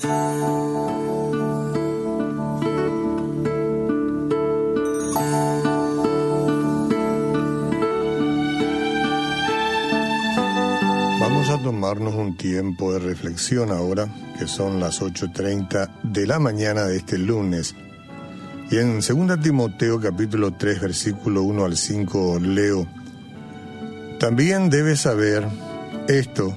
Vamos a tomarnos un tiempo de reflexión ahora, que son las 8.30 de la mañana de este lunes. Y en 2 Timoteo capítulo 3 versículo 1 al 5 leo, También debes saber esto,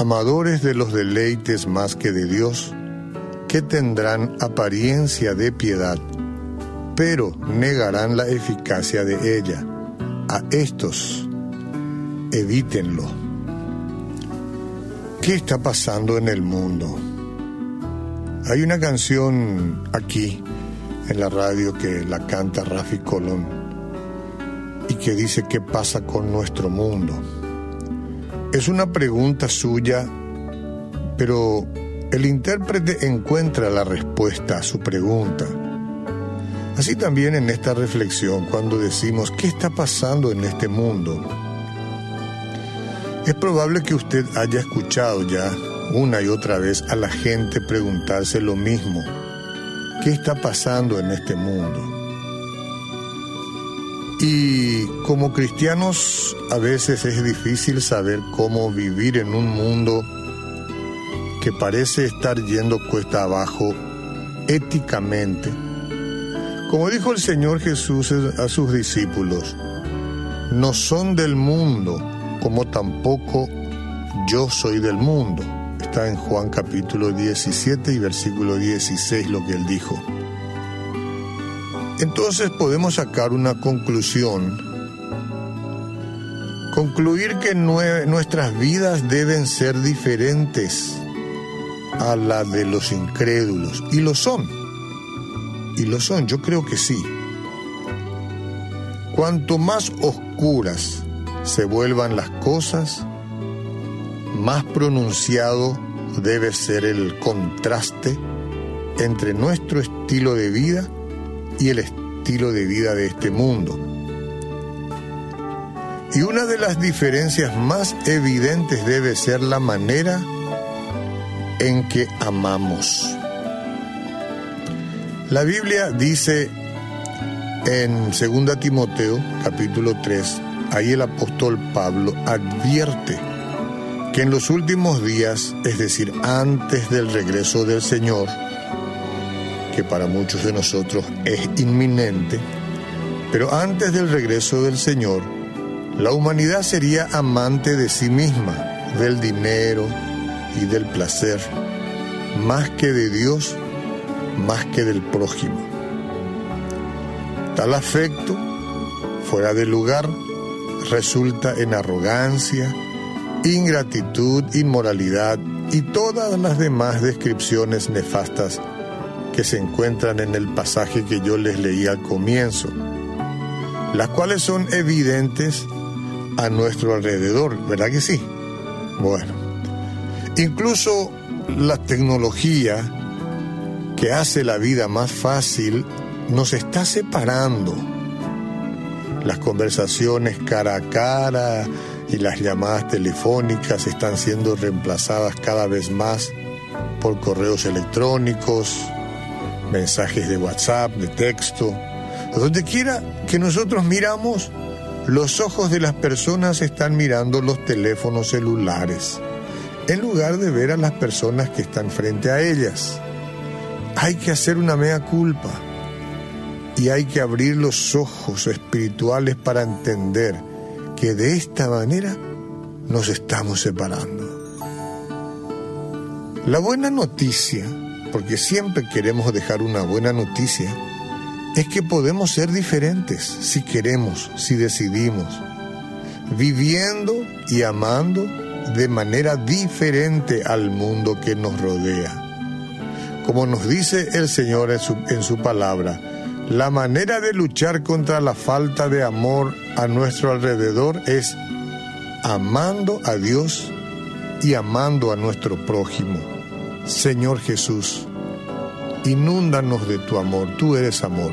amadores de los deleites más que de Dios, que tendrán apariencia de piedad, pero negarán la eficacia de ella. A estos evítenlo. ¿Qué está pasando en el mundo? Hay una canción aquí en la radio que la canta Rafi Colón y que dice qué pasa con nuestro mundo. Es una pregunta suya, pero el intérprete encuentra la respuesta a su pregunta. Así también en esta reflexión, cuando decimos, ¿qué está pasando en este mundo? Es probable que usted haya escuchado ya una y otra vez a la gente preguntarse lo mismo. ¿Qué está pasando en este mundo? Y como cristianos a veces es difícil saber cómo vivir en un mundo que parece estar yendo cuesta abajo éticamente. Como dijo el Señor Jesús a sus discípulos, no son del mundo como tampoco yo soy del mundo. Está en Juan capítulo 17 y versículo 16 lo que él dijo. Entonces podemos sacar una conclusión. Concluir que nuestras vidas deben ser diferentes a la de los incrédulos. Y lo son. Y lo son, yo creo que sí. Cuanto más oscuras se vuelvan las cosas, más pronunciado debe ser el contraste entre nuestro estilo de vida y el estilo de vida de este mundo. Y una de las diferencias más evidentes debe ser la manera en que amamos. La Biblia dice en 2 Timoteo capítulo 3, ahí el apóstol Pablo advierte que en los últimos días, es decir, antes del regreso del Señor, que para muchos de nosotros es inminente, pero antes del regreso del Señor, la humanidad sería amante de sí misma, del dinero y del placer, más que de Dios, más que del prójimo. Tal afecto, fuera de lugar, resulta en arrogancia, ingratitud, inmoralidad y todas las demás descripciones nefastas que se encuentran en el pasaje que yo les leí al comienzo, las cuales son evidentes a nuestro alrededor, ¿verdad que sí? Bueno, incluso la tecnología que hace la vida más fácil nos está separando las conversaciones cara a cara y las llamadas telefónicas están siendo reemplazadas cada vez más por correos electrónicos, mensajes de WhatsApp, de texto. Donde quiera que nosotros miramos, los ojos de las personas están mirando los teléfonos celulares, en lugar de ver a las personas que están frente a ellas. Hay que hacer una mea culpa y hay que abrir los ojos espirituales para entender que de esta manera nos estamos separando. La buena noticia, porque siempre queremos dejar una buena noticia, es que podemos ser diferentes si queremos, si decidimos, viviendo y amando de manera diferente al mundo que nos rodea. como nos dice el Señor en su, palabra, la manera de luchar contra la falta de amor a nuestro alrededor es amando a Dios y amando a nuestro prójimo. Señor Jesús, inúndanos de tu amor, tú eres amor.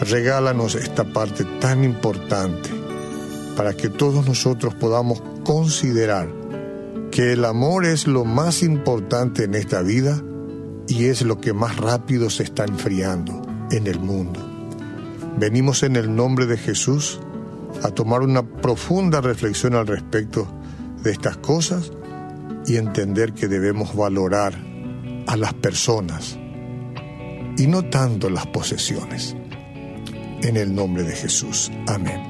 Regálanos esta parte tan importante para que todos nosotros podamos considerar que el amor es lo más importante en esta vida y es lo que más rápido se está enfriando en el mundo. Venimos en el nombre de Jesús a tomar una profunda reflexión al respecto de estas cosas y entender que debemos valorar a las personas y no tanto las posesiones. En el nombre de Jesús. Amén.